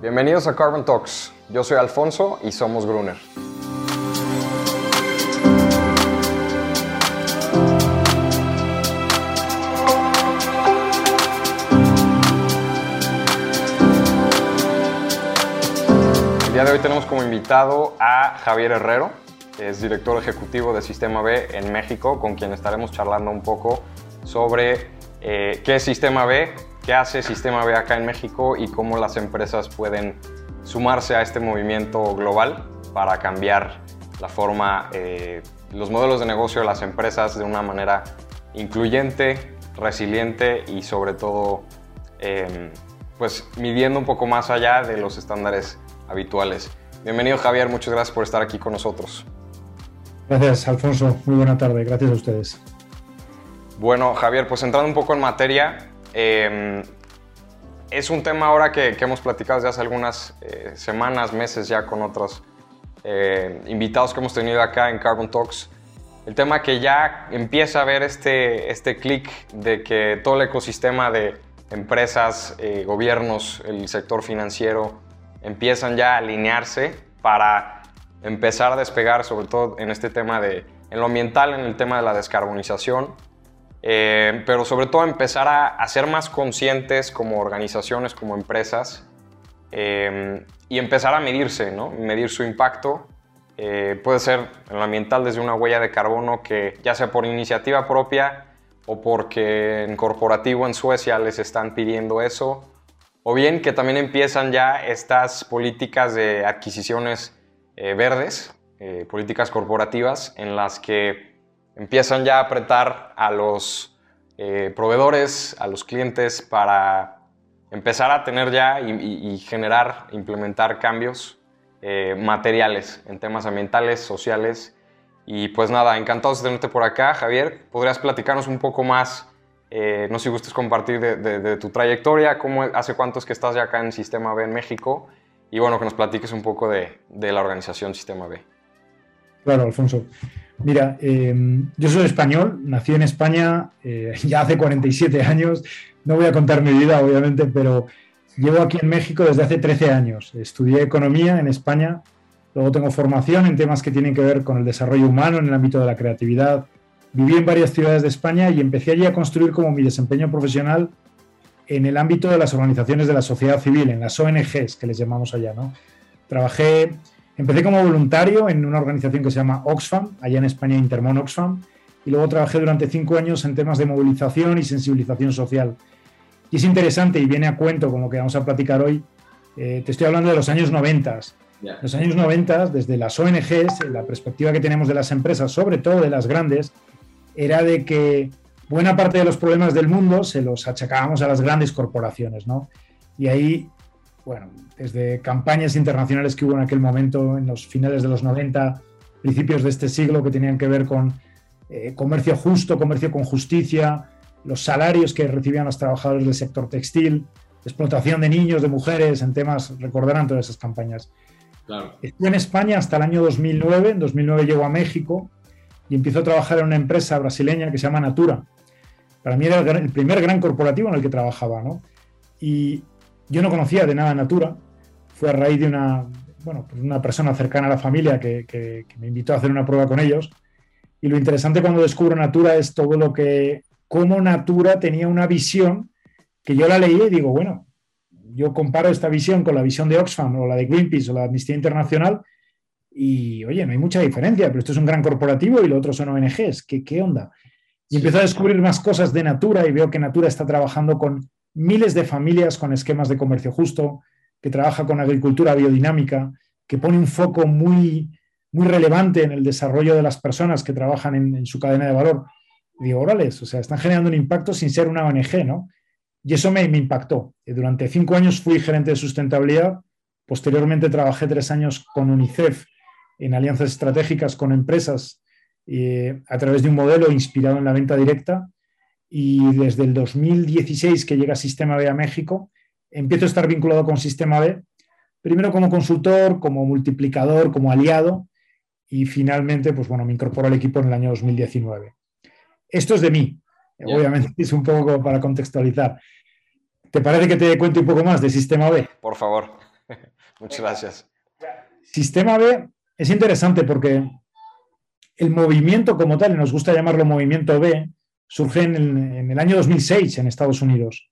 Bienvenidos a Carbon Talks. Yo soy Alfonso y somos Gruner. El día de hoy tenemos como invitado a Javier Herrero, que es director ejecutivo de Sistema B en México, con quien estaremos charlando un poco sobre eh, qué es Sistema B, qué hace Sistema B acá en México y cómo las empresas pueden sumarse a este movimiento global para cambiar la forma, eh, los modelos de negocio de las empresas de una manera incluyente, resiliente y sobre todo em, pues midiendo un poco más allá de los estándares habituales. Bienvenido Javier, muchas gracias por estar aquí con nosotros. Gracias Alfonso, muy buena tarde, gracias a ustedes. Bueno Javier, pues entrando un poco en materia, Em, es un tema ahora que, hemos platicado desde hace algunas eh, semanas, meses ya con otros eh, invitados que hemos tenido acá en Carbon Talks. El tema que ya empieza a ver este, este clic de que todo el ecosistema de empresas, eh, gobiernos, el sector financiero empiezan ya a alinearse para empezar a despegar, sobre todo en este tema de en lo ambiental, en el tema de la descarbonización eh, pero sobre todo empezar a, ser más conscientes como organizaciones, como empresas, eh, y empezar a medirse, ¿no? medir su impacto. Eh, puede ser en lo ambiental desde una huella de carbono que ya sea por iniciativa propia o porque en corporativo en Suecia les están pidiendo eso, o bien que también empiezan ya estas políticas de adquisiciones verdes, políticas corporativas en las que empiezan ya a apretar a los eh, proveedores, a los clientes para empezar a tener ya y, generar, implementar cambios eh, materiales en temas ambientales, sociales. Y pues nada, encantados de tenerte por acá, Javier. ¿Podrías platicarnos un poco más? Eh, no sé si gustes compartir de, tu trayectoria, cómo, hace cuánto es que estás ya acá en Sistema B en México y bueno, que nos platiques un poco de, de la organización Sistema B. Claro, Alfonso. Mira, em, yo soy español, nací en España eh, ya hace 47 años. No voy a contar mi vida, obviamente, pero llevo aquí en México desde hace 13 años. Estudié economía en España, luego tengo formación en temas que tienen que ver con el desarrollo humano en el ámbito de la creatividad. Viví en varias ciudades de España y empecé allí a construir como mi desempeño profesional en el ámbito de las organizaciones de la sociedad civil, en las ONGs que les llamamos allá. ¿no? Trabajé Empecé como voluntario en una organización que se llama Oxfam, allá en España Intermon Oxfam, y luego trabajé durante cinco años en temas de movilización y sensibilización social. Y es interesante y viene a cuento con lo que vamos a platicar hoy. Eh, te estoy hablando de los años 90. Los años 90, desde las ONGs, la perspectiva que tenemos de las empresas, sobre todo de las grandes, era de que buena parte de los problemas del mundo se los achacábamos a las grandes corporaciones, ¿no? Y ahí bueno, desde campañas internacionales que hubo en aquel momento, en los finales de los 90, principios de este siglo, que tenían que ver con eh, comercio justo, comercio con justicia, los salarios que recibían los trabajadores del sector textil, explotación de niños, de mujeres, en temas, recordarán todas esas campañas. Claro. Estuve en España hasta el año 2009, en 2009 llego a México y empiezo a trabajar en una empresa brasileña que se llama Natura. Para mí era el, primer gran corporativo en el que trabajaba, ¿no? Y yo no conocía de nada Natura, fue a raíz de una, bueno, pues una persona cercana a la familia que, me invitó a hacer una prueba con ellos. Y lo interesante cuando descubro Natura es todo lo que, cómo Natura tenía una visión que yo la leí y digo, bueno, yo comparo esta visión con la visión de Oxfam o la de Greenpeace o la de Amnistía Internacional y, oye, no hay mucha diferencia, pero esto es un gran corporativo y lo otro son ONGs, ¿qué, qué onda? Y empiezo a descubrir más cosas de Natura y veo que Natura está trabajando con miles de familias con esquemas de comercio justo, que trabaja con agricultura biodinámica, que pone un foco muy, muy relevante en el desarrollo de las personas que trabajan en, su cadena de valor. digo, órales, o sea, están generando un impacto sin ser una ONG, ¿no? Y eso me, impactó. Durante cinco años fui gerente de sustentabilidad, posteriormente trabajé tres años con UNICEF en alianzas estratégicas con empresas eh, a través de un modelo inspirado en la venta directa y desde el 2016 que llega Sistema B a México, empiezo a estar vinculado con Sistema B, primero como consultor, como multiplicador, como aliado y finalmente, pues bueno, me incorporo al equipo en el año 2019. Esto es de mí, obviamente es un poco para contextualizar. ¿Te parece que te cuente un poco más de Sistema B? Por favor. Muchas gracias. Sistema B es interesante porque el movimiento como tal, y nos gusta llamarlo movimiento B, surge en el, año 2006 en Estados Unidos.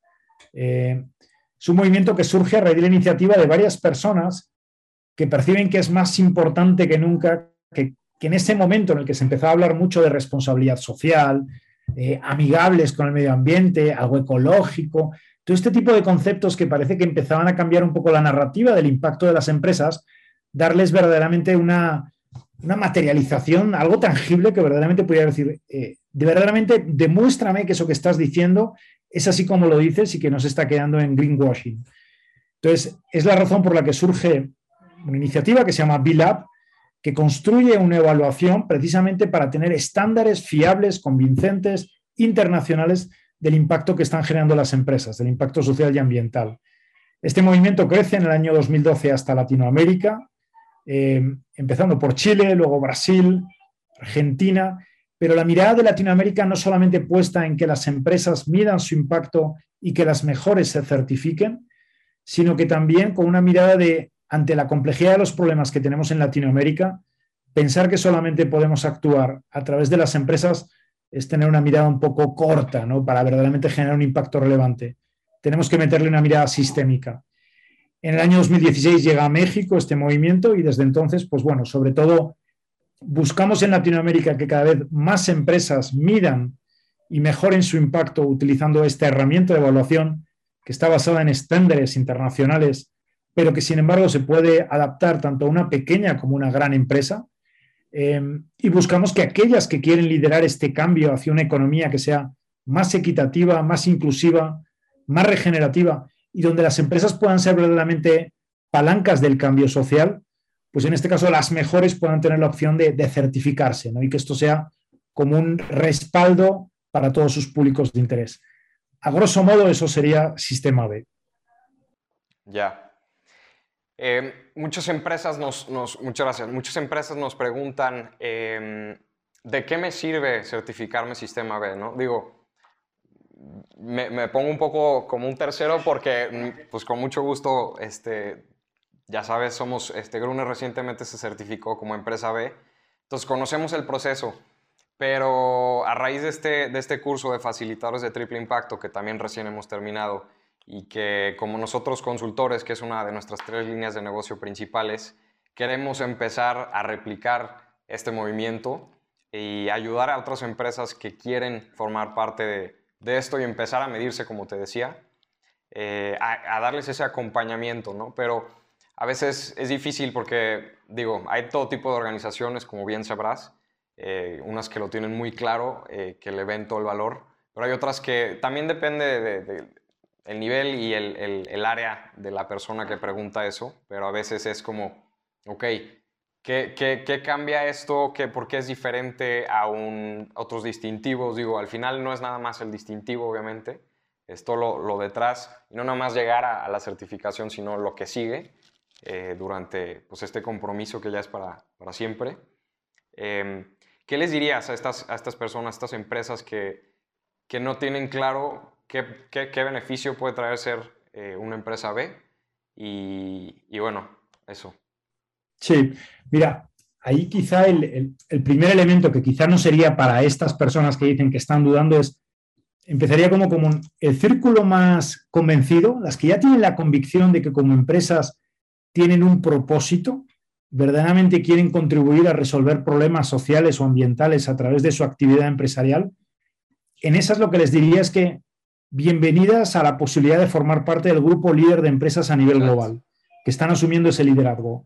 Eh, es un movimiento que surge a raíz de la iniciativa de varias personas que perciben que es más importante que nunca que, en ese momento en el que se empezaba a hablar mucho de responsabilidad social, eh, amigables con el medio ambiente, algo ecológico, todo este tipo de conceptos que parece que empezaban a cambiar un poco la narrativa del impacto de las empresas, darles verdaderamente una, materialización, algo tangible que verdaderamente pudiera decir, eh, de verdaderamente demuéstrame que eso que estás diciendo es así como lo dices y que no se está quedando en greenwashing. Entonces, es la razón por la que surge una iniciativa que se llama B-Lab, que construye una evaluación precisamente para tener estándares fiables, convincentes, internacionales del impacto que están generando las empresas, del impacto social y ambiental. Este movimiento crece en el año 2012 hasta Latinoamérica, eh, empezando por Chile, luego Brasil, Argentina, pero la mirada de Latinoamérica no solamente puesta en que las empresas midan su impacto y que las mejores se certifiquen, sino que también con una mirada de ante la complejidad de los problemas que tenemos en Latinoamérica, pensar que solamente podemos actuar a través de las empresas es tener una mirada un poco corta, ¿no? Para verdaderamente generar un impacto relevante. Tenemos que meterle una mirada sistémica. En el año 2016 llega a México este movimiento y desde entonces, pues bueno, sobre todo buscamos en Latinoamérica que cada vez más empresas midan y mejoren su impacto utilizando esta herramienta de evaluación que está basada en estándares internacionales pero que sin embargo se puede adaptar tanto a una pequeña como a una gran empresa. Eh, y buscamos que aquellas que quieren liderar este cambio hacia una economía que sea más equitativa, más inclusiva, más regenerativa y donde las empresas puedan ser verdaderamente palancas del cambio social, pues en este caso las mejores puedan tener la opción de, certificarse y que esto sea como un respaldo para todos sus públicos de interés. A grosso modo, eso sería sistema B. Ya, eh, muchas empresas nos, muchas gracias, muchas empresas nos preguntan, em, ¿de qué me sirve certificarme Sistema B? ¿no? Digo, me, pongo un poco como un tercero porque, pues con mucho gusto, este, ya sabes, somos, este, Gruner recientemente se certificó como empresa B, entonces conocemos el proceso. Pero a raíz de este, de este curso de facilitadores de triple impacto, que también recién hemos terminado, y que como nosotros consultores, que es una de nuestras tres líneas de negocio principales, queremos empezar a replicar este movimiento y ayudar a otras empresas que quieren formar parte de, esto y empezar a medirse, como te decía, eh, a, darles ese acompañamiento, ¿no? Pero a veces es difícil porque, digo, hay todo tipo de organizaciones, como bien sabrás, eh, unas que lo tienen muy claro, eh, que le ven todo el valor, pero hay otras que también depende de, el nivel y el, área de la persona que pregunta eso, pero a veces es como, ok, ¿qué, cambia esto? ¿Qué, ¿Por qué es diferente a un, otros distintivos? Digo, al final no es nada más el distintivo, obviamente, es todo lo, detrás, y no nada más llegar a, la certificación, sino lo que sigue eh, durante pues, este compromiso que ya es para, para siempre. Em, ¿Qué les dirías a estas, a estas personas, a estas empresas que, que no tienen claro qué, qué, beneficio puede traer ser eh, una empresa B. Y, y, bueno, eso. Sí, mira, ahí quizá el, el, primer elemento que quizá no sería para estas personas que dicen que están dudando es, empezaría como, como el círculo más convencido, las que ya tienen la convicción de que como empresas tienen un propósito, verdaderamente quieren contribuir a resolver problemas sociales o ambientales a través de su actividad empresarial, en esas lo que les diría es que bienvenidas a la posibilidad de formar parte del grupo líder de empresas a nivel global, que están asumiendo ese liderazgo.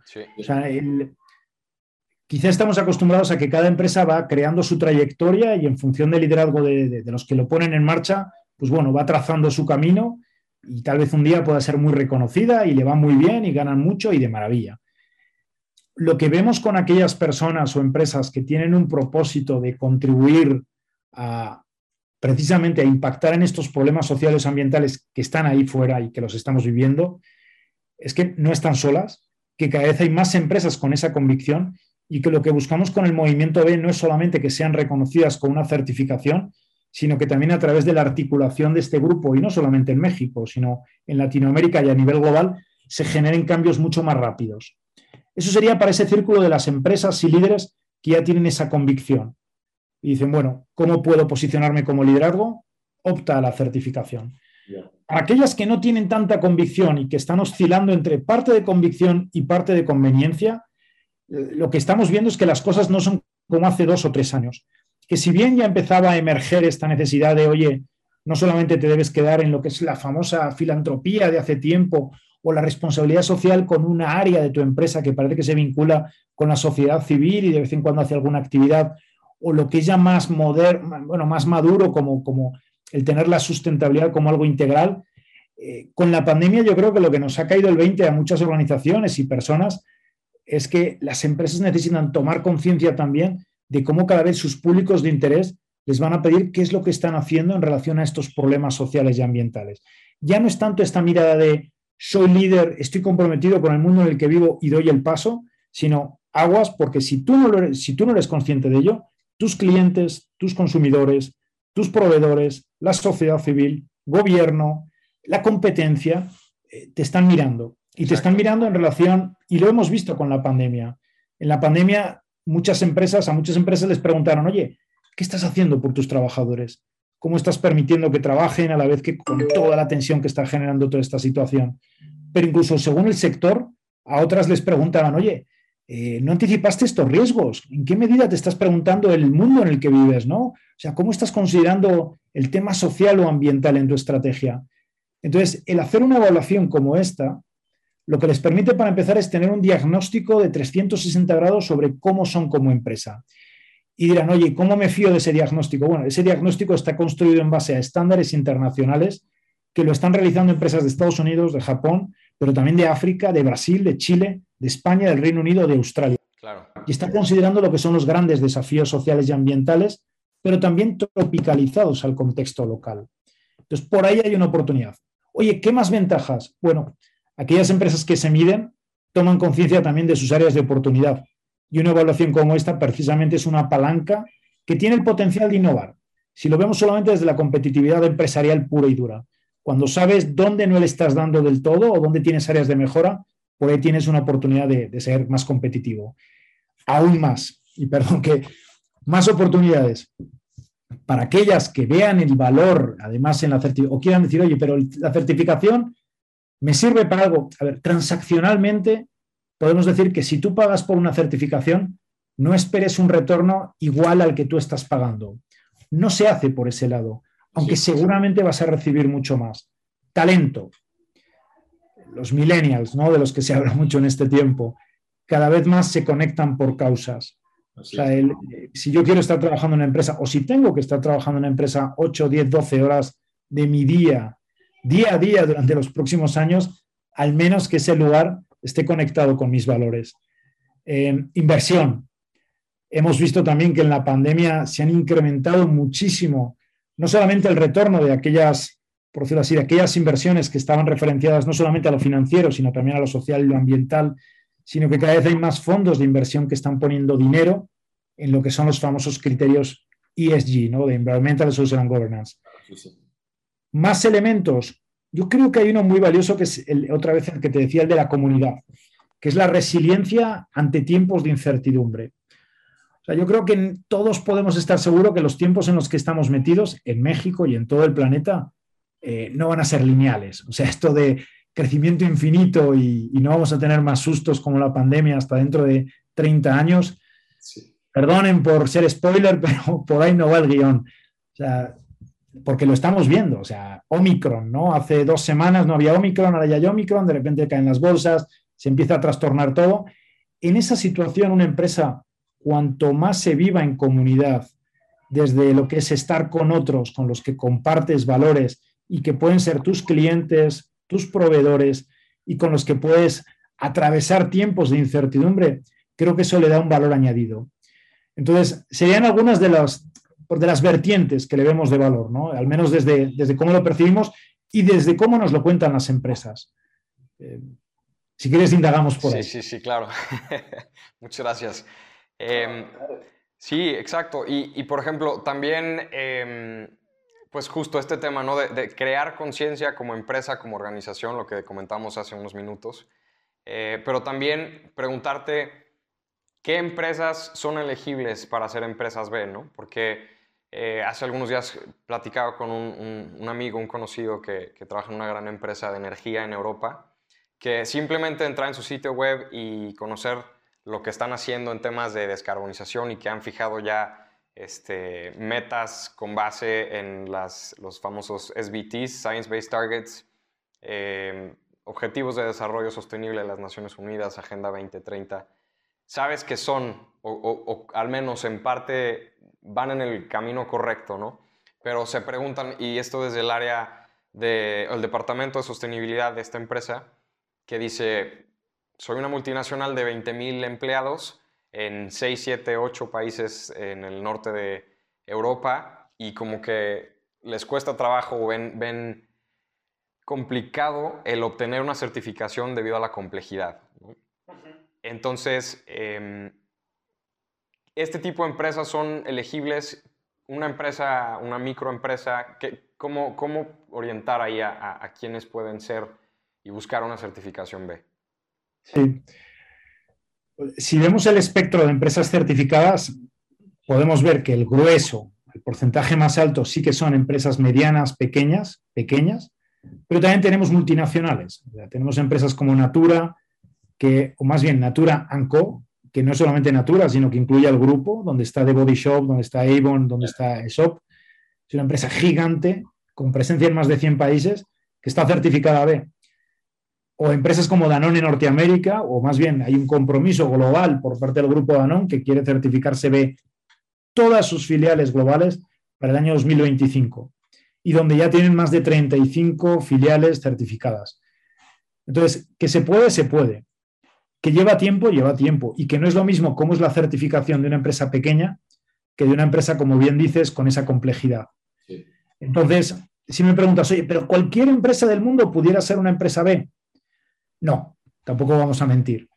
quizá estamos acostumbrados a que cada empresa va creando su trayectoria y en función del liderazgo de, los que lo ponen en marcha, pues bueno, va trazando su camino y tal vez un día pueda ser muy reconocida y le va muy bien y ganan mucho y de maravilla. Lo que vemos con aquellas personas o empresas que tienen un propósito de contribuir a, precisamente a impactar en estos problemas sociales ambientales que están ahí fuera y que los estamos viviendo, es que no están solas, que cada vez hay más empresas con esa convicción y que lo que buscamos con el movimiento B no es solamente que sean reconocidas con una certificación, sino que también a través de la articulación de este grupo, y no solamente en México, sino en Latinoamérica y a nivel global, se generen cambios mucho más rápidos. Eso sería para ese círculo de las empresas y líderes que ya tienen esa convicción. Y dicen, bueno, ¿cómo puedo posicionarme como liderazgo? Opta a la certificación. Aquellas que no tienen tanta convicción y que están oscilando entre parte de convicción y parte de conveniencia, eh, lo que estamos viendo es que las cosas no son como hace dos o tres años. Que si bien ya empezaba a emerger esta necesidad de, oye, no solamente te debes quedar en lo que es la famosa filantropía de hace tiempo o la responsabilidad social con una área de tu empresa que parece que se vincula con la sociedad civil y de vez en cuando hace alguna actividad, o lo que es ya más moderno, bueno, más maduro como, como el tener la sustentabilidad como algo integral. Eh, con la pandemia yo creo que lo que nos ha caído el 20 a muchas organizaciones y personas es que las empresas necesitan tomar conciencia también de cómo cada vez sus públicos de interés les van a pedir qué es lo que están haciendo en relación a estos problemas sociales y ambientales. Ya no es tanto esta mirada de soy líder, estoy comprometido con el mundo en el que vivo y doy el paso, sino aguas porque si tú no, si tú no eres consciente de ello, tus clientes, tus consumidores, tus proveedores, la sociedad civil, gobierno, la competencia, eh, te están mirando. Y te están mirando en relación, y lo hemos visto con la pandemia. En la pandemia, muchas empresas, a muchas empresas les preguntaron, oye, ¿qué estás haciendo por tus trabajadores? ¿Cómo estás permitiendo que trabajen a la vez que con toda la tensión que está generando toda esta situación? Pero incluso según el sector, a otras les preguntaban, oye, eh, ¿no anticipaste estos riesgos? ¿En qué medida te estás preguntando el mundo en el que vives? ¿no? O sea, ¿cómo estás considerando el tema social o ambiental en tu estrategia? Entonces, el hacer una evaluación como esta, lo que les permite para empezar es tener un diagnóstico de 360 grados sobre cómo son como empresa y dirán, oye, ¿cómo me fío de ese diagnóstico? Bueno, ese diagnóstico está construido en base a estándares internacionales que lo están realizando empresas de Estados Unidos, de Japón, pero también de África, de Brasil, de Chile, de España, del Reino Unido, de Australia. Y está considerando lo que son los grandes desafíos sociales y ambientales, pero también tropicalizados al contexto local. Entonces, por ahí hay una oportunidad. Oye, ¿qué más ventajas? Bueno, aquellas empresas que se miden toman conciencia también de sus áreas de oportunidad. Y una evaluación como esta precisamente es una palanca que tiene el potencial de innovar. Si lo vemos solamente desde la competitividad empresarial pura y dura, cuando sabes dónde no le estás dando del todo o dónde tienes áreas de mejora, por ahí tienes una oportunidad de, ser más competitivo. Aún más, y perdón que más oportunidades para aquellas que vean el valor, además en la certificación, o quieran decir, oye, pero la certificación me sirve para algo. A ver, transaccionalmente podemos decir que si tú pagas por una certificación, no esperes un retorno igual al que tú estás pagando. No se hace por ese lado, aunque seguramente vas a recibir mucho más. Talento. Los millennials, ¿no? de los que se habla mucho en este tiempo, cada vez más se conectan por causas. O sea, si yo quiero estar trabajando en una empresa o si tengo que estar trabajando en una empresa 8, 10, 12 horas de mi día, día a día durante los próximos años, al menos que ese lugar esté conectado con mis valores. Eh, inversión. Hemos visto también que en la pandemia se han incrementado muchísimo, no solamente el retorno de aquellas, por decirlo así, de aquellas inversiones que estaban referenciadas no solamente a lo financiero, sino también a lo social y lo ambiental, sino que cada vez hay más fondos de inversión que están poniendo dinero en lo que son los famosos criterios ESG, ¿no? de Environmental, Social and Governance. Más elementos, yo creo que hay uno muy valioso que es otra vez el que te decía, el de la comunidad, que es la resiliencia ante tiempos de incertidumbre. O sea, yo creo que todos podemos estar seguros que los tiempos en los que estamos metidos en México y en todo el planeta eh, no van a ser lineales. O sea, esto de crecimiento infinito y, no vamos a tener más sustos como la pandemia hasta dentro de 30 años. Perdonen por ser spoiler, pero por ahí no va el guion. O sea, porque lo estamos viendo, o sea, Omicron, ¿no? Hace dos semanas no había Omicron, ahora ya hay Omicron, de repente caen las bolsas, se empieza a trastornar todo. En esa situación, una empresa, cuanto más se viva en comunidad, desde lo que es estar con otros, con los que compartes valores y que pueden ser tus clientes, tus proveedores y con los que puedes atravesar tiempos de incertidumbre, creo que eso le da un valor añadido. Entonces, serían algunas de las, de las vertientes que le vemos de valor, ¿no? al menos desde, desde cómo lo percibimos y desde cómo nos lo cuentan las empresas. Eh, si quieres, indagamos por ahí. Sí, sí, sí, claro. Muchas gracias. Em, sí, exacto. Y, por ejemplo, también em, pues justo este tema, ¿no? De, crear conciencia como empresa, como organización, lo que comentamos hace unos minutos, eh, pero también preguntarte qué empresas son elegibles para ser empresas B, ¿no? Porque eh, hace algunos días platicaba con un, amigo, un conocido que, que, trabaja en una gran empresa de energía en Europa, que simplemente entrar en su sitio web y conocer lo que están haciendo en temas de descarbonización y que han fijado ya este, metas con base en las, los famosos SBTs, Science Based Targets, eh, Objetivos de Desarrollo Sostenible de las Naciones Unidas, Agenda 2030, sabes que son, o, al menos en parte, van en el camino correcto, ¿no? Pero se preguntan, y esto desde el área del Departamento de Sostenibilidad de esta empresa, que dice, soy una multinacional de 20.000 empleados, en 6, 7, 8 países en el norte de Europa y como que les cuesta trabajo o ven, ven complicado el obtener una certificación debido a la complejidad. Entonces, em, este tipo de empresas son elegibles. Una empresa, una microempresa, ¿cómo, ¿cómo orientar ahí a, a quienes pueden ser y buscar una certificación B? Sí si vemos el espectro de empresas certificadas, podemos ver que el grueso, el porcentaje más alto sí que son empresas medianas, pequeñas, pequeñas, pero también tenemos multinacionales. tenemos empresas como Natura, que, o más bien Natura Co, que no es solamente Natura, sino que incluye al grupo, donde está The Body Shop, donde está Avon, donde está Aesop. Es una empresa gigante, con presencia en más de 100 países, que está certificada B o empresas como Danone en Norteamérica, o más bien hay un compromiso global por parte del grupo Danone que quiere certificarse B todas sus filiales globales para el año 2025 y donde ya tienen más de 35 filiales certificadas. Entonces, que se puede, se puede. Que lleva tiempo, lleva tiempo. Y que no es lo mismo cómo es la certificación de una empresa pequeña que de una empresa, como bien dices, con esa complejidad. Entonces, si me preguntas, oye, pero cualquier empresa del mundo pudiera ser una empresa B. No, tampoco vamos a mentir.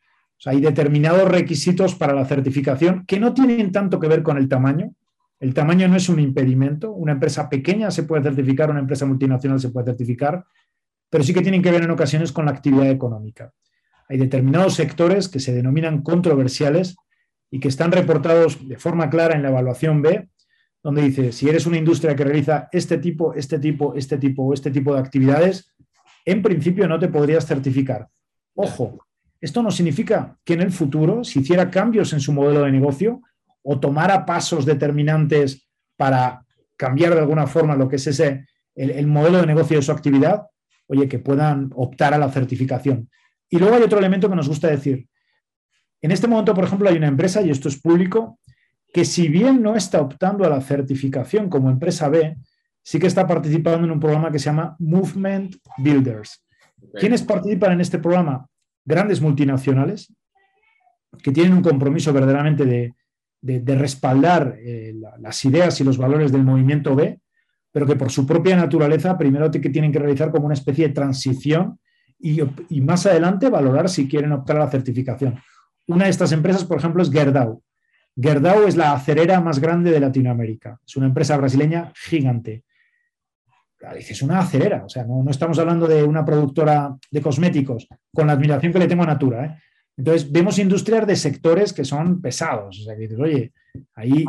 hay determinados requisitos para la certificación que no tienen tanto que ver con el tamaño. El tamaño no es un impedimento. Una empresa pequeña se puede certificar, una empresa multinacional se puede certificar, pero sí que tienen que ver en ocasiones con la actividad económica. Hay determinados sectores que se denominan controversiales y que están reportados de forma clara en la evaluación B, donde dice, si eres una industria que realiza este tipo, este tipo, este tipo o este tipo de actividades, en principio no te podrías certificar. Ojo, esto no significa que en el futuro, si hiciera cambios en su modelo de negocio o tomara pasos determinantes para cambiar de alguna forma lo que es ese, el, modelo de negocio de su actividad, oye, que puedan optar a la certificación. Y luego hay otro elemento que nos gusta decir. En este momento, por ejemplo, hay una empresa, y esto es público, que si bien no está optando a la certificación como empresa B, sí que está participando en un programa que se llama Movement Builders. ¿Quiénes participan en este programa? Grandes multinacionales que tienen un compromiso verdaderamente de, respaldar eh, las ideas y los valores del movimiento B, pero que por su propia naturaleza primero tienen que realizar como una especie de transición y, y, más adelante valorar si quieren optar a la certificación. Una de estas empresas, por ejemplo, es Gerdau. Gerdau es la acerera más grande de Latinoamérica. Es una empresa brasileña gigante es una acerera, o sea, no, estamos hablando de una productora de cosméticos, con la admiración que le tengo a Natura. ¿eh? Entonces, vemos industrias de sectores que son pesados, o sea, que dices, oye, ahí,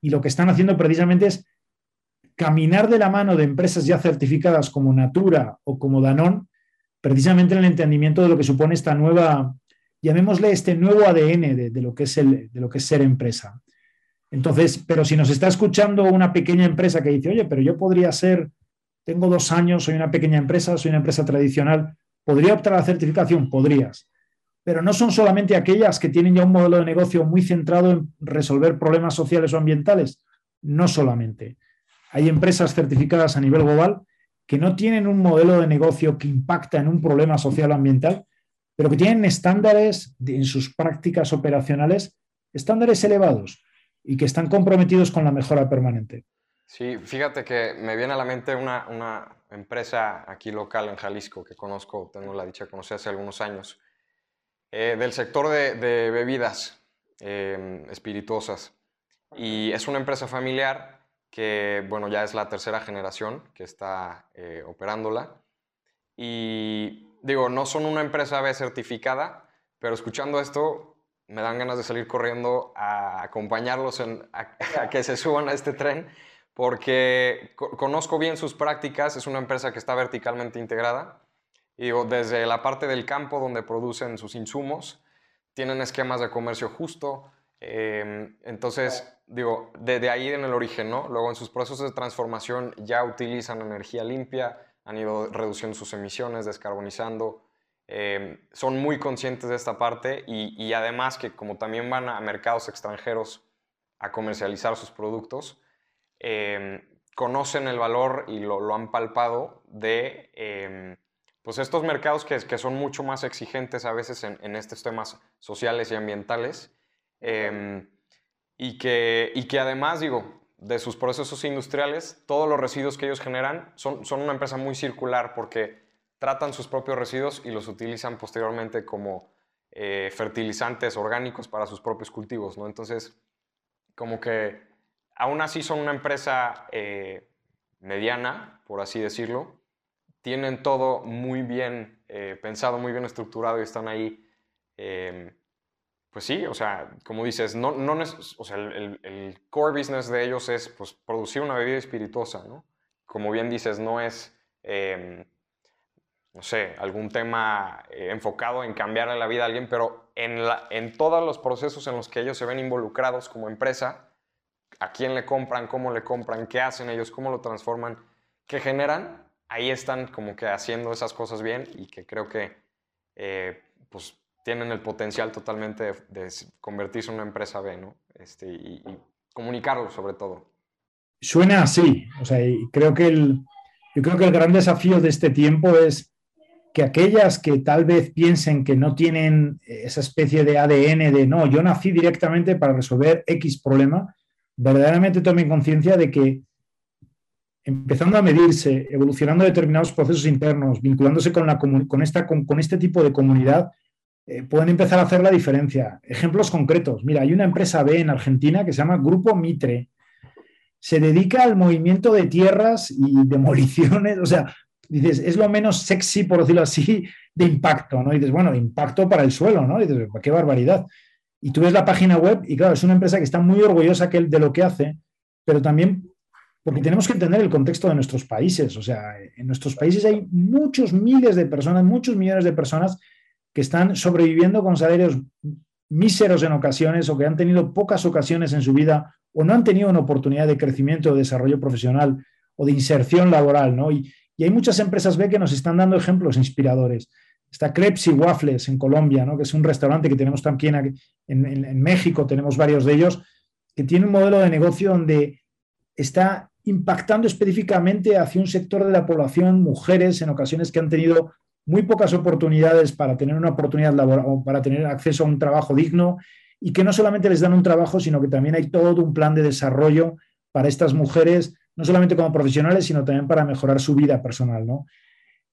y lo que están haciendo precisamente es caminar de la mano de empresas ya certificadas como Natura o como Danone, precisamente en el entendimiento de lo que supone esta nueva, llamémosle este nuevo ADN de lo, que es el, de lo que es ser empresa. Entonces, pero si nos está escuchando una pequeña empresa que dice, oye, pero yo podría ser tengo dos años, soy una pequeña empresa, soy una empresa tradicional, ¿podría optar a la certificación? Podrías. Pero no son solamente aquellas que tienen ya un modelo de negocio muy centrado en resolver problemas sociales o ambientales. No solamente. Hay empresas certificadas a nivel global que no tienen un modelo de negocio que impacta en un problema social o ambiental, pero que tienen estándares en sus prácticas operacionales, estándares elevados y que están comprometidos con la mejora permanente. Sí, fíjate que me viene a la mente una, una empresa aquí local en Jalisco que conozco, tengo la dicha de conocer hace algunos años, eh, del sector de, bebidas em, espirituosas. Y es una empresa familiar que bueno, ya es la tercera generación que está eh, operándola. Y digo, no son una empresa B certificada, pero escuchando esto me dan ganas de salir corriendo a acompañarlos a, que se suban a este tren, porque conozco bien sus prácticas, es una empresa que está verticalmente integrada. Y digo, desde la parte del campo donde producen sus insumos, tienen esquemas de comercio justo, Em, entonces, digo, desde ahí en el origen, ¿no? Luego en sus procesos de transformación ya utilizan energía limpia, han ido reduciendo sus emisiones, descarbonizando, em, son muy conscientes de esta parte y, además que como también van a mercados extranjeros a comercializar sus productos, em, conocen el valor y lo, han palpado de pues estos mercados que, que, son mucho más exigentes a veces en, en estos temas sociales y ambientales Em, y, que, y que además, digo, de sus procesos industriales, todos los residuos que ellos generan son, son una empresa muy circular porque tratan sus propios residuos y los utilizan posteriormente como eh, fertilizantes orgánicos para sus propios cultivos, ¿no? Entonces, como que aún así son una empresa eh, mediana, por así decirlo, tienen todo muy bien eh, pensado, muy bien estructurado y están ahí em, pues sí, o sea, como dices, no, no o sea, el, core business de ellos es pues, producir una bebida espirituosa, ¿no? Como bien dices, no es, em, no sé, algún tema eh, enfocado en cambiarle la vida a alguien, pero en, en todos los procesos en los que ellos se ven involucrados como empresa, a quién le compran, cómo le compran, qué hacen ellos, cómo lo transforman, qué generan, ahí están como que haciendo esas cosas bien y que creo que, eh, pues, tienen el potencial totalmente de, convertirse en una empresa B, ¿no? Este, y, comunicarlo sobre todo. Suena así, o sea, y creo que el, yo creo que el gran desafío de este tiempo es que aquellas que tal vez piensen que no tienen esa especie de ADN de no, yo nací directamente para resolver X problema, verdaderamente tomen conciencia de que empezando a medirse, evolucionando determinados procesos internos, vinculándose con, esta, con este tipo de comunidad, eh, pueden empezar a hacer la diferencia. Ejemplos concretos. Mira, hay una empresa B en Argentina que se llama Grupo Mitre. Se dedica al movimiento de tierras y demoliciones. O sea, dices, es lo menos sexy, por decirlo así, de impacto, ¿no? Y dices, bueno, impacto para el suelo, ¿no? Y dices, qué barbaridad. Y tú ves la página web y claro, es una empresa que está muy orgullosa de lo que hace, pero también porque tenemos que entender el contexto de nuestros países. O sea, en nuestros países hay muchos miles de personas, muchos millones de personas que están sobreviviendo con salarios míseros en ocasiones o que han tenido pocas ocasiones en su vida o no han tenido una oportunidad de crecimiento o desarrollo profesional o de inserción laboral, ¿no? Y, hay muchas empresas B que nos están dando ejemplos inspiradores. Está Crepes y Waffles en Colombia, ¿no? que es un restaurante que tenemos también en, en México, tenemos varios de ellos, que tiene un modelo de negocio donde está impactando específicamente hacia un sector de la población, mujeres en ocasiones que han tenido muy pocas oportunidades para tener una oportunidad laboral o para tener acceso a un trabajo digno y que no solamente les dan un trabajo, sino que también hay todo un plan de desarrollo para estas mujeres, no solamente como profesionales, sino también para mejorar su vida personal. ¿no?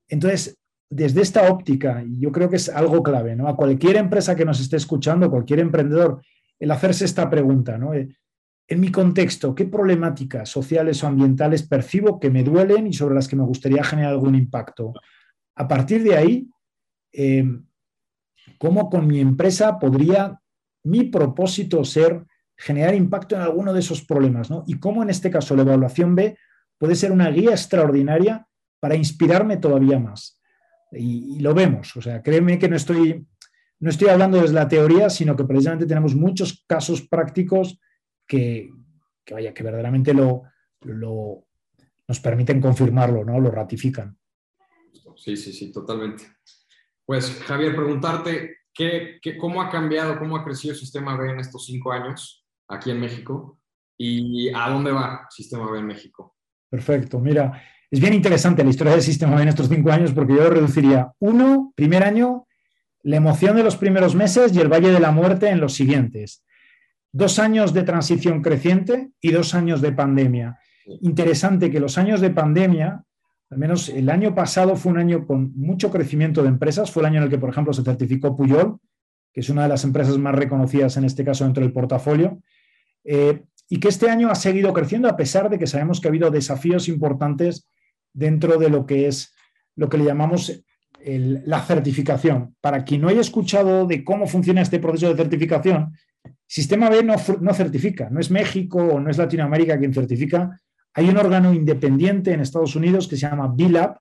Entonces, desde esta óptica, yo creo que es algo clave, ¿no? a cualquier empresa que nos esté escuchando, cualquier emprendedor, el hacerse esta pregunta, ¿no? Eh, en mi contexto, ¿qué problemáticas sociales o ambientales percibo que me duelen y sobre las que me gustaría generar algún impacto? A partir de ahí, eh, ¿cómo con mi empresa podría mi propósito ser generar impacto en alguno de esos problemas? ¿no? Y cómo en este caso la evaluación B puede ser una guía extraordinaria para inspirarme todavía más. Y, lo vemos, o sea, créeme que no estoy, no estoy hablando desde la teoría, sino que precisamente tenemos muchos casos prácticos que, vaya, que verdaderamente lo, nos permiten confirmarlo, ¿no? Lo ratifican. Sí, sí, sí, totalmente. Pues Javier, preguntarte, ¿qué, cómo ha cambiado, cómo ha crecido el Sistema B en estos cinco años aquí en México? ¿Y a dónde va Sistema B en México? Perfecto, mira, es bien interesante la historia del Sistema en estos cinco años porque yo reduciría, uno, primer año, la emoción de los primeros meses y el Valle de la Muerte en los siguientes. Dos años de transición creciente y dos años de pandemia. Interesante que los años de pandemia al menos el año pasado fue un año con mucho crecimiento de empresas. Fue el año en el que, por ejemplo, se certificó Puyol, que es una de las empresas más reconocidas en este caso dentro del portafolio. Eh, y que este año ha seguido creciendo a pesar de que sabemos que ha habido desafíos importantes dentro de lo que es lo que le llamamos la certificación. Para quien no haya escuchado de cómo funciona este proceso de certificación, Sistema B no, no certifica, no es México o no es Latinoamérica quien certifica. Hay un órgano independiente en Estados Unidos que se llama B-Lab,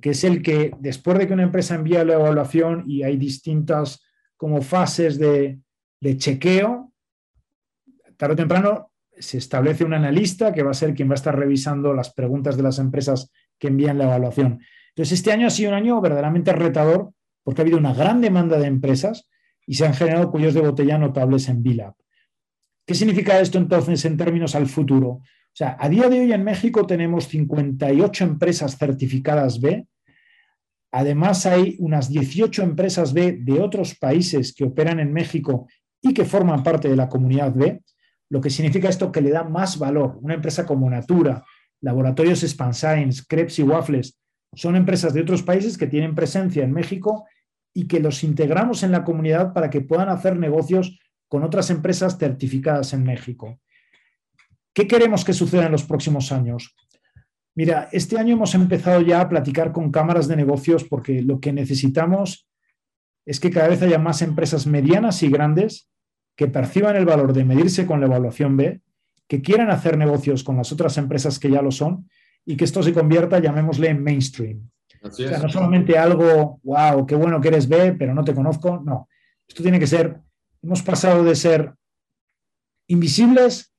que es el que después de que una empresa envía la evaluación y hay distintas como fases de, de chequeo, tarde o temprano se establece un analista que va a ser quien va a estar revisando las preguntas de las empresas que envían la evaluación. Entonces, este año ha sido un año verdaderamente retador porque ha habido una gran demanda de empresas y se han generado cuellos de botella notables en BILAB. ¿Qué significa esto entonces en términos al futuro? O sea, a día de hoy en México tenemos 58 empresas certificadas B. Además, hay unas 18 empresas B de otros países que operan en México y que forman parte de la comunidad B. Lo que significa esto que le da más valor. Una empresa como Natura, Laboratorios Science, Krebs y Waffles, son empresas de otros países que tienen presencia en México y que los integramos en la comunidad para que puedan hacer negocios con otras empresas certificadas en México. ¿Qué queremos que suceda en los próximos años? Mira, este año hemos empezado ya a platicar con cámaras de negocios porque lo que necesitamos es que cada vez haya más empresas medianas y grandes que perciban el valor de medirse con la evaluación B, que quieran hacer negocios con las otras empresas que ya lo son y que esto se convierta, llamémosle, en mainstream. o sea, no solamente algo, wow, qué bueno que eres B, pero no te conozco. No, esto tiene que ser, hemos pasado de ser invisibles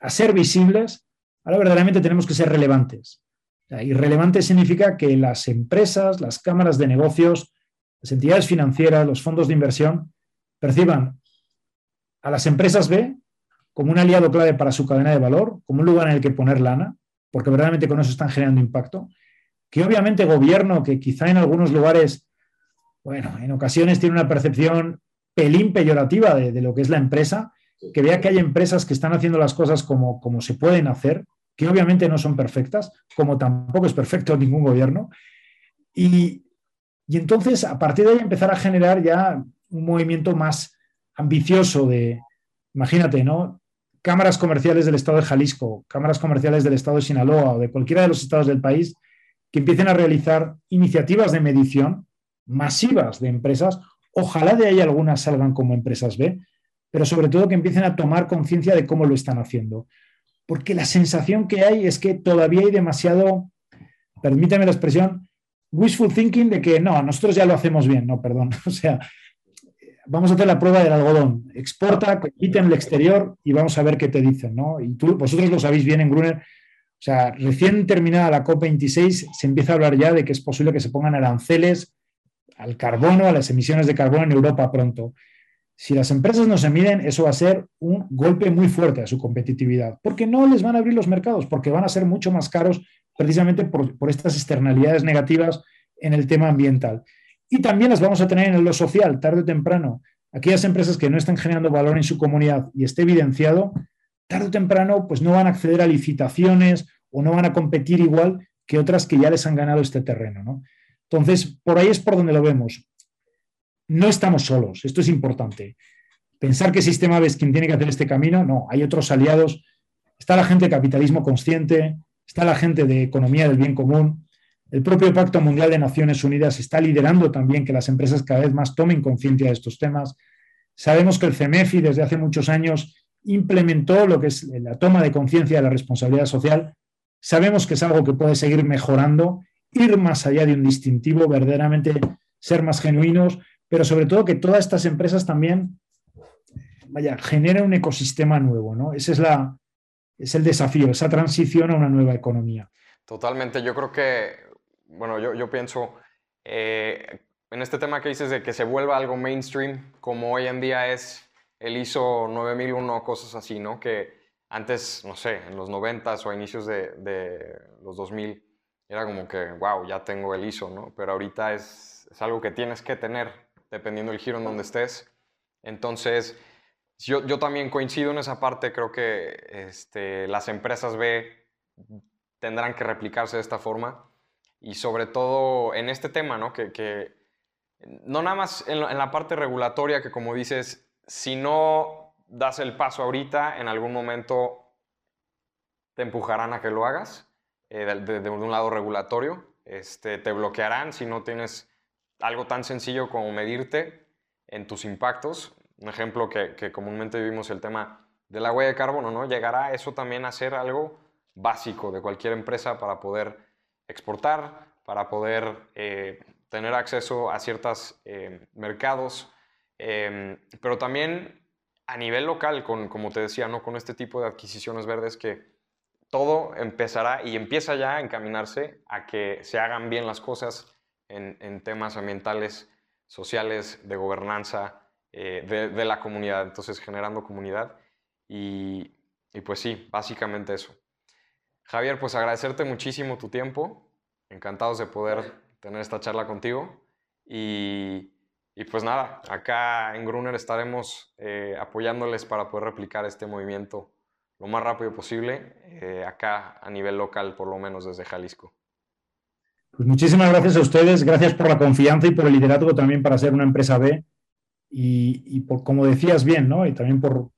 a ser visibles, ahora verdaderamente tenemos que ser relevantes. y relevante significa que las empresas, las cámaras de negocios, las entidades financieras, los fondos de inversión, perciban a las empresas B como un aliado clave para su cadena de valor, como un lugar en el que poner lana, porque verdaderamente con eso están generando impacto. Que obviamente gobierno, que quizá en algunos lugares, bueno, en ocasiones tiene una percepción pelín peyorativa de, lo que es la empresa, que vea que hay empresas que están haciendo las cosas como, como se pueden hacer, que obviamente no son perfectas, como tampoco es perfecto ningún gobierno. Y, y entonces, a partir de ahí, empezar a generar ya un movimiento más ambicioso de, imagínate, ¿no? cámaras comerciales del estado de Jalisco, cámaras comerciales del estado de Sinaloa o de cualquiera de los estados del país que empiecen a realizar iniciativas de medición masivas de empresas. Ojalá de ahí algunas salgan como empresas B, pero sobre todo que empiecen a tomar conciencia de cómo lo están haciendo. Porque la sensación que hay es que todavía hay demasiado, permítame la expresión, wishful thinking de que no, nosotros ya lo hacemos bien, no, perdón. O sea, vamos a hacer la prueba del algodón. Exporta, compite en el exterior y vamos a ver qué te dicen, ¿no? Y tú, vosotros lo sabéis bien en Gruner. O sea, recién terminada la COP26 se empieza a hablar ya de que es posible que se pongan aranceles al carbono, a las emisiones de carbono en Europa pronto. Si las empresas no se miden, eso va a ser un golpe muy fuerte a su competitividad, porque no les van a abrir los mercados, porque van a ser mucho más caros precisamente por, por estas externalidades negativas en el tema ambiental. Y también las vamos a tener en lo social, tarde o temprano. Aquellas empresas que no están generando valor en su comunidad y esté evidenciado, tarde o temprano pues no van a acceder a licitaciones o no van a competir igual que otras que ya les han ganado este terreno. Entonces, por ahí es por donde lo vemos. No estamos solos, esto es importante. Pensar que Sistema B es quien tiene que hacer este camino, no, hay otros aliados. Está la gente de capitalismo consciente, está la gente de economía del bien común, el propio Pacto Mundial de Naciones Unidas está liderando también que las empresas cada vez más tomen conciencia de estos temas. Sabemos que el CEMEFI desde hace muchos años implementó lo que es la toma de conciencia de la responsabilidad social. Sabemos que es algo que puede seguir mejorando, ir más allá de un distintivo, verdaderamente ser más genuinos, pero sobre todo que todas estas empresas también vaya, generen un ecosistema nuevo, ¿no? Ese es, la, es el desafío, esa transición a una nueva economía. Totalmente, yo creo que bueno, yo, yo pienso eh, en este tema que dices de que se vuelva algo mainstream, como hoy en día es el ISO 9001, cosas así, ¿no? Que antes, no sé, en los 90 o a inicios de, de, los 2000, era como que, wow, ya tengo el ISO, ¿no? Pero ahorita es, es algo que tienes que tener, dependiendo del giro en donde estés. Entonces, yo, yo también coincido en esa parte, creo que este, las empresas B tendrán que replicarse de esta forma y sobre todo en este tema, ¿no? Que, no nada más en la, parte regulatoria, que como dices, si no das el paso ahorita, en algún momento te empujarán a que lo hagas, eh, de, un lado regulatorio, este, te bloquearán si no tienes algo tan sencillo como medirte en tus impactos. Un ejemplo que, que comúnmente vivimos el tema de la huella de carbono, ¿no? Llegará eso también a ser algo básico de cualquier empresa para poder exportar, para poder eh, tener acceso a ciertos eh, mercados, em, pero también a nivel local, con, como te decía, ¿no? con este tipo de adquisiciones verdes que todo empezará y empieza ya a encaminarse a que se hagan bien las cosas en, temas ambientales, sociales, de gobernanza, eh, de, la comunidad, entonces generando comunidad y, y pues sí, básicamente eso. Javier, pues agradecerte muchísimo tu tiempo, encantados de poder tener esta charla contigo. Y, pues nada, acá en Gruner estaremos eh, apoyándoles para poder replicar este movimiento lo más rápido posible, eh, acá a nivel local, por lo menos desde Jalisco. Pues muchísimas gracias a ustedes, gracias por la confianza y por el liderazgo también para ser una empresa B. Y, por, como decías bien, ¿no? Y también por,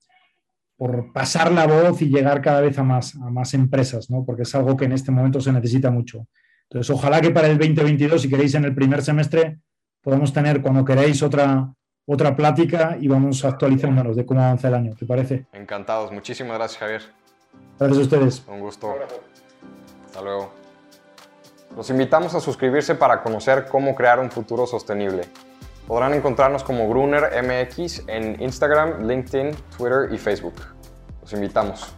por pasar la voz y llegar cada vez a más, a más empresas, ¿no? Porque es algo que en este momento se necesita mucho. Entonces, ojalá que para el 2022, si queréis en el primer semestre, podamos tener cuando queráis otra, otra plática y vamos actualizándonos de cómo avanza el año. ¿Te parece? Encantados. Muchísimas gracias, Javier. Gracias a ustedes. Un gusto. Hasta luego. Los invitamos a suscribirse para conocer cómo crear un futuro sostenible. Podrán encontrarnos como Gruner MX en Instagram, LinkedIn, Twitter y Facebook. Los invitamos.